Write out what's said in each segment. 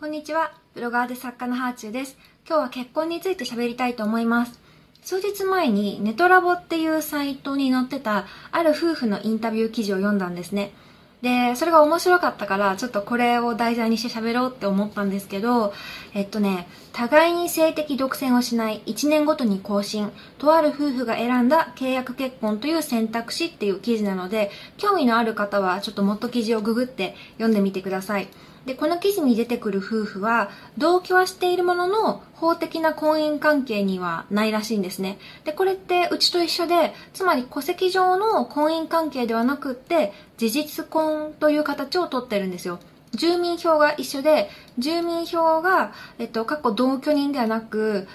こんにちは。ブロガーで作家のハーチューです。今日は結婚について喋りたいと思います。数日前にネトラボっていうサイトに載ってたある夫婦のインタビュー記事を読んだんですね。で、それが面白かったから、ちょっとこれを題材にして喋ろうって思ったんですけど、えっとね、互いに性的独占をしない1年ごとに更新、とある夫婦が選んだ契約結婚という選択肢っていう記事なので、興味のある方はちょっともっと記事をググって読んでみてください。で、この記事に出てくる夫婦は、同居はしているものの、法的な婚姻関係にはないらしいんですね。で、これってうちと一緒で、つまり戸籍上の婚姻関係ではなくって、事実婚という形をとってるんですよ。住民票が一緒で、住民票が、えっと、過去同居人ではなく、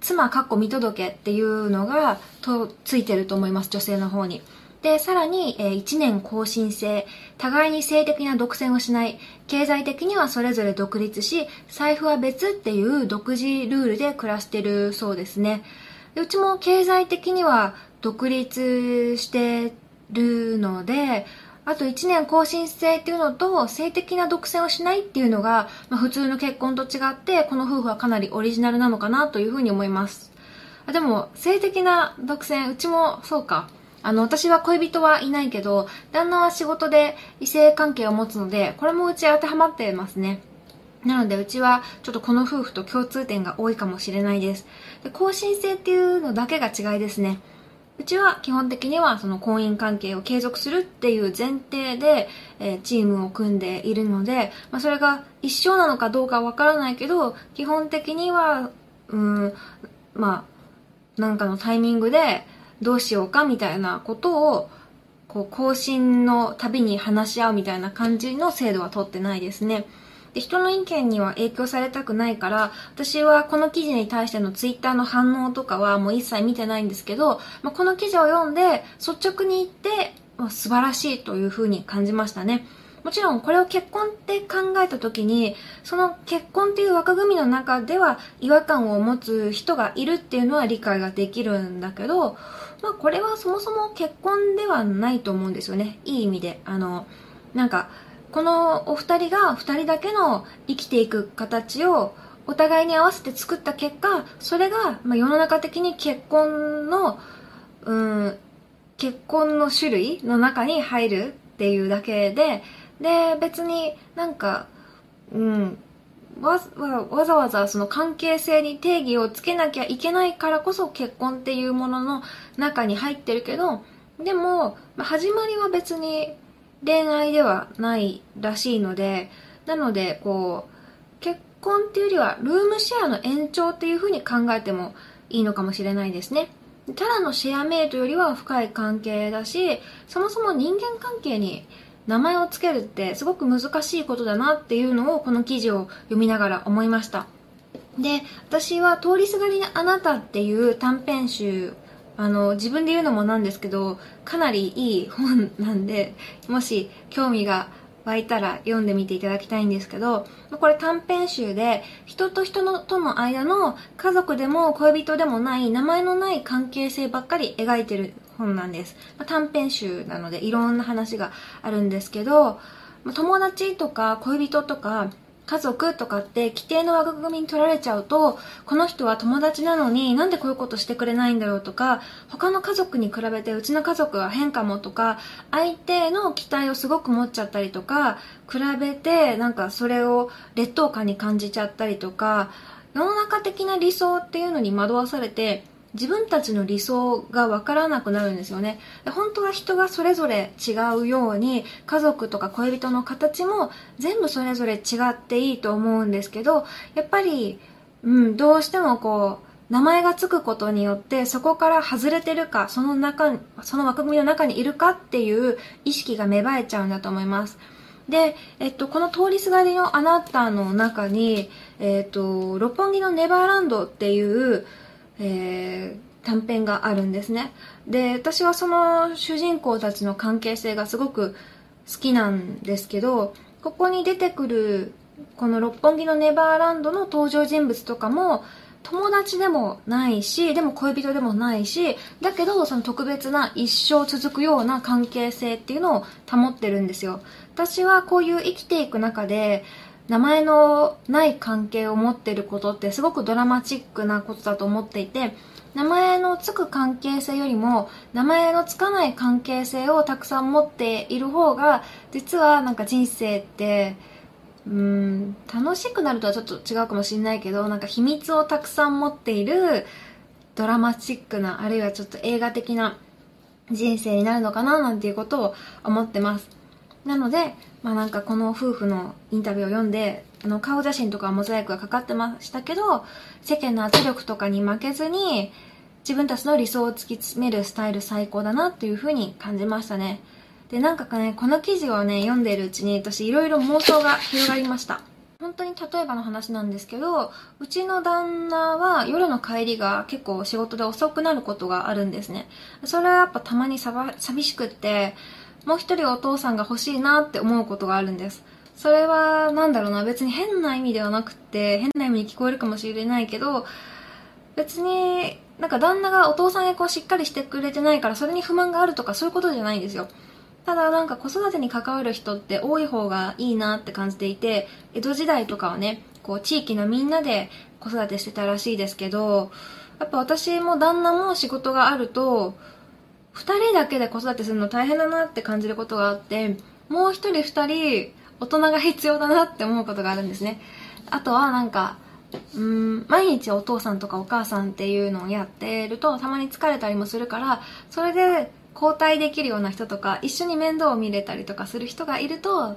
妻、過去見届けっていうのが、と、ついてると思います、女性の方に。で、さらに、え、1年更新制、互いに性的な独占をしない、経済的にはそれぞれ独立し、財布は別っていう独自ルールで暮らしてるそうですね。うちも経済的には独立してるので、あと1年更新制っていうのと性的な独占をしないっていうのが、まあ、普通の結婚と違ってこの夫婦はかなりオリジナルなのかなというふうに思います。あでも性的な独占、うちもそうか。あの、私は恋人はいないけど、旦那は仕事で異性関係を持つので、これもうち当てはまってますね。なので、うちはちょっとこの夫婦と共通点が多いかもしれないです。で、更新性っていうのだけが違いですね。うちは基本的にはその婚姻関係を継続するっていう前提で、えー、チームを組んでいるので、まあ、それが一生なのかどうかわからないけど、基本的には、うん、まあ、なんかのタイミングで、どうしようかみたいなことを、こう、更新のたびに話し合うみたいな感じの制度は取ってないですね。で、人の意見には影響されたくないから、私はこの記事に対してのツイッターの反応とかはもう一切見てないんですけど、まあ、この記事を読んで率直に言って、まあ、素晴らしいというふうに感じましたね。もちろんこれを結婚って考えた時に、その結婚っていう枠組みの中では違和感を持つ人がいるっていうのは理解ができるんだけど、まあこれはそもそも結婚ではないと思うんですよね。いい意味で。あの、なんか、このお二人が二人だけの生きていく形をお互いに合わせて作った結果、それが、まあ、世の中的に結婚の、うん、結婚の種類の中に入るっていうだけで、で、別になんか、うん、わわざわざその関係性に定義をつけなきゃいけないからこそ結婚っていうものの中に入ってるけど、でも、始まりは別に恋愛ではないらしいので、なので、こう、結婚っていうよりはルームシェアの延長っていう風に考えてもいいのかもしれないですね。ただのシェアメイトよりは深い関係だし、そもそも人間関係に名前を付けるってすごく難しいことだなっていうのをこの記事を読みながら思いました。で、私は通りすがりのあなたっていう短編集、あの、自分で言うのもなんですけど、かなりいい本なんで、もし興味が湧いたら読んでみていただきたいんですけど、これ短編集で人と人のとの間の家族でも恋人でもない名前のない関係性ばっかり描いてる本なんです。まあ、短編集なのでいろんな話があるんですけど、まあ、友達とか恋人とか家族とかって規定の枠組みに取られちゃうと、この人は友達なのになんでこういうことしてくれないんだろうとか、他の家族に比べてうちの家族は変かもとか、相手の期待をすごく持っちゃったりとか、比べてなんかそれを劣等感に感じちゃったりとか、世の中的な理想っていうのに惑わされて、自分たちの理想がわからなくなるんですよね。本当は人がそれぞれ違うように、家族とか恋人の形も全部それぞれ違っていいと思うんですけど、やっぱり、うん、どうしてもこう、名前がつくことによってそこから外れてるか、その中、その枠組みの中にいるかっていう意識が芽生えちゃうんだと思います。で、えっと、この通りすがりのあなたの中に、えっと、六本木のネバーランドっていう、えー、短編があるんですね。で、私はその主人公たちの関係性がすごく好きなんですけど、ここに出てくるこの六本木のネバーランドの登場人物とかも友達でもないし、でも恋人でもないし、だけどその特別な一生続くような関係性っていうのを保ってるんですよ。私はこういう生きていく中で、名前のない関係を持ってることってすごくドラマチックなことだと思っていて、名前のつく関係性よりも名前のつかない関係性をたくさん持っている方が実はなんか人生ってうん楽しくなるとはちょっと違うかもしれないけどなんか秘密をたくさん持っているドラマチックなあるいはちょっと映画的な人生になるのかななんていうことを思ってます。なのでまあなんかこの夫婦のインタビューを読んであの顔写真とかモザイクがかかってましたけど世間の圧力とかに負けずに自分たちの理想を突き詰めるスタイル最高だなっていうふうに感じましたね。でなんかねこの記事をね読んでいるうちに私いろいろ妄想が広がりました。本当に例えばの話なんですけどうちの旦那は夜の帰りが結構仕事で遅くなることがあるんですね。それはやっぱたまに寂しくってもう一人お父さんが欲しいなって思うことがあるんです。それはなんだろうな別に変な意味ではなくて変な意味に聞こえるかもしれないけど別になんか旦那がお父さん役をしっかりしてくれてないからそれに不満があるとかそういうことじゃないんですよ。ただなんか子育てに関わる人って多い方がいいなって感じていて江戸時代とかはねこう地域のみんなで子育てしてたらしいですけどやっぱ私も旦那も仕事があると2人だけで子育てするの大変だなって感じることがあってもう1人2人大人が必要だなって思うことがあるんですね。あとはなんかうん毎日お父さんとかお母さんっていうのをやってるとたまに疲れたりもするからそれで交代できるような人とか一緒に面倒を見れたりとかする人がいると、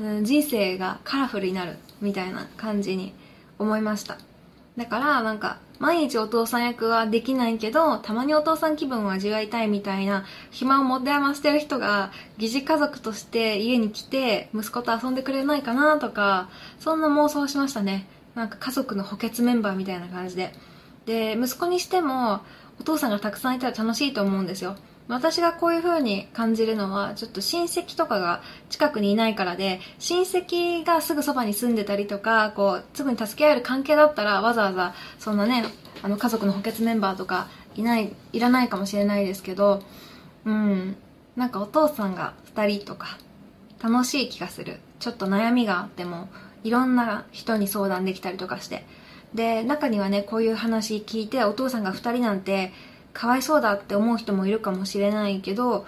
うん、人生がカラフルになるみたいな感じに思いました。だからなんか毎日お父さん役はできないけどたまにお父さん気分を味わいたいみたいな暇を持て余してる人が疑似家族として家に来て息子と遊んでくれないかなとかそんな妄想しましたね。なんか家族の補欠メンバーみたいな感じで。で息子にしてもお父さんがたくさんいたら楽しいと思うんですよ。私がこういう風に感じるのはちょっと親戚とかが近くにいないからで親戚がすぐそばに住んでたりとかこうすぐに助け合える関係だったらわざわざそんなねあの家族の補欠メンバーとかいないいらないかもしれないですけどうんなんかお父さんが2人とか楽しい気がする。ちょっと悩みがあってもいろんな人に相談できたりとかして。で中にはねこういう話聞いてお父さんが2人なんてかわいそうだって思う人もいるかもしれないけど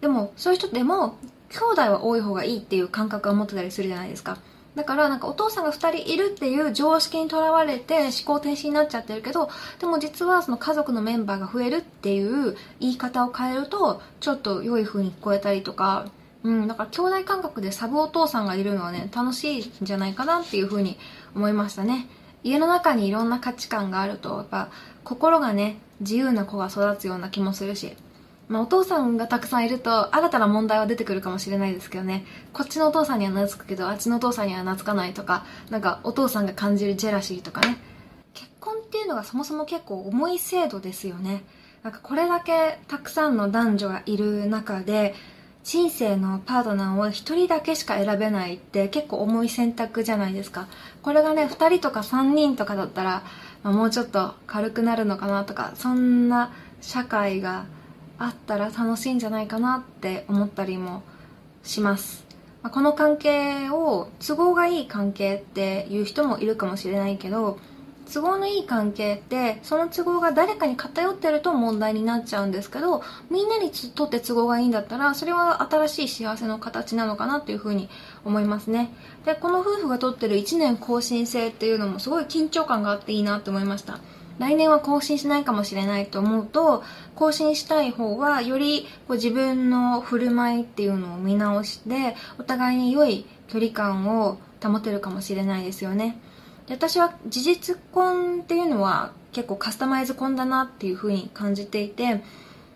でもそういう人でも兄弟は多い方がいいっていう感覚を持ってたりするじゃないですか。だからなんかお父さんが2人いるっていう常識にとらわれて思考停止になっちゃってるけどでも実はその家族のメンバーが増えるっていう言い方を変えるとちょっと良い風に聞こえたりとか。うん、だから兄弟感覚でサブお父さんがいるのはね楽しいんじゃないかなっていう風に思いましたね。家の中にいろんな価値観があるとやっぱ心がね自由な子が育つような気もするし、まあ、お父さんがたくさんいると新たな問題は出てくるかもしれないですけどね。こっちのお父さんには懐くけどあっちのお父さんには懐かないとかなんかお父さんが感じるジェラシーとかね。結婚っていうのがそもそも結構重い制度ですよね。なんかこれだけたくさんの男女がいる中で人生のパートナーを1人だけしか選べないって結構重い選択じゃないですか。これがね2人とか3人とかだったらまあ、もうちょっと軽くなるのかなとかそんな社会があったら楽しいんじゃないかなって思ったりもします、まあ、この関係を都合がいい関係っていう人もいるかもしれないけど都合のいい関係ってその都合が誰かに偏ってると問題になっちゃうんですけどみんなにとって都合がいいんだったらそれは新しい幸せの形なのかなっていうふうに思いますね。でこの夫婦がとってる1年更新制っていうのもすごい緊張感があっていいなって思いました。来年は更新しないかもしれないと思うと更新したい方はよりこう自分の振る舞いっていうのを見直してお互いに良い距離感を保てるかもしれないですよね。で私は事実婚っていうのは結構カスタマイズ婚だなっていうふうに感じていて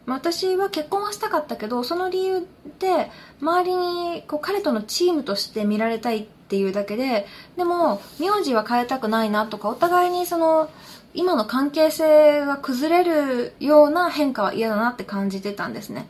私は結婚はしたかったけどその理由で周りにこう彼とのチームとして見られたいっていうだけででも名字は変えたくないなとかお互いにその今の関係性が崩れるような変化は嫌だなって感じてたんですね。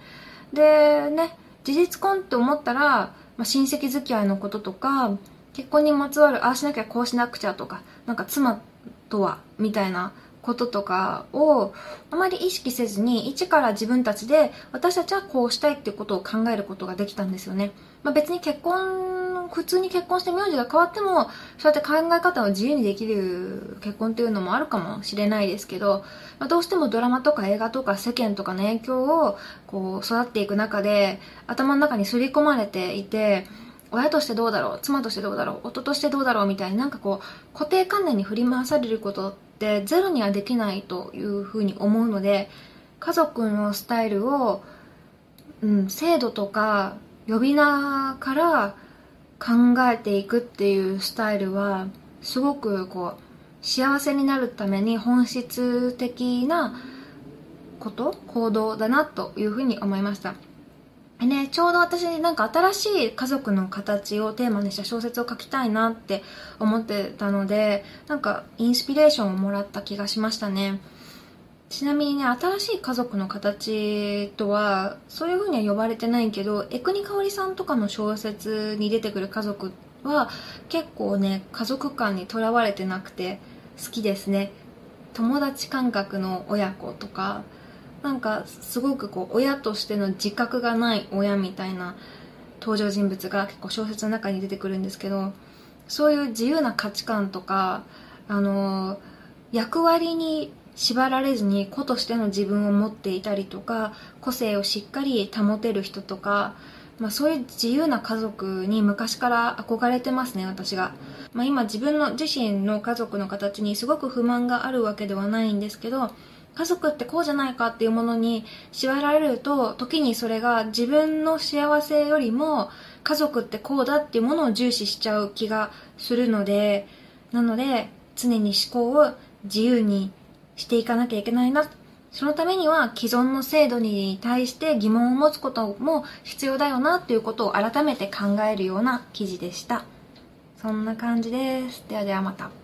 でね事実婚って思ったら、まあ、親戚付き合いのこととか結婚にまつわるああしなきゃこうしなくちゃとかなんか妻とはみたいなこととかをあまり意識せずに一から自分たちで私たちはこうしたいっていうことを考えることができたんですよね、まあ、別に結婚、普通に結婚して名字が変わっても、そうやって考え方を自由にできる結婚っていうのもあるかもしれないですけど、まあ、どうしてもドラマとか映画とか世間とかの影響をこう育っていく中で、頭の中に刷り込まれていて、親としてどうだろう妻としてどうだろう夫としてどうだろうみたいになんかこう固定観念に振り回されることってゼロにはできないというふうに思うので家族のスタイルを、うん、制度とか呼び名から考えていくっていうスタイルはすごくこう幸せになるために本質的なこと行動だなというふうに思いました。ね、ちょうど私なんか新しい家族の形をテーマにした小説を書きたいなって思ってたのでなんかインスピレーションをもらった気がしましたねちなみにね、新しい家族の形とは、そういう風には呼ばれてないけど、江国香織さんとかの小説に出てくる家族は、結構ね、家族感にとらわれてなくて、好きですね。友達感覚の親子とか、なんか、すごくこう、親としての自覚がない親みたいな登場人物が結構小説の中に出てくるんですけど、そういう自由な価値観とか、あの、役割に縛られずに子としての自分を持っていたりとか個性をしっかり保てる人とか、まあ、そういう自由な家族に昔から憧れてますね私が、まあ、今自分の自身の家族の形にすごく不満があるわけではないんですけど家族ってこうじゃないかっていうものに縛られると時にそれが自分の幸せよりも家族ってこうだっていうものを重視しちゃう気がするのでなので常に思考を自由にしていかなきゃいけないな。そのためには既存の制度に対して疑問を持つことも必要だよなということを改めて考えるような記事でした。そんな感じです。ではではまた。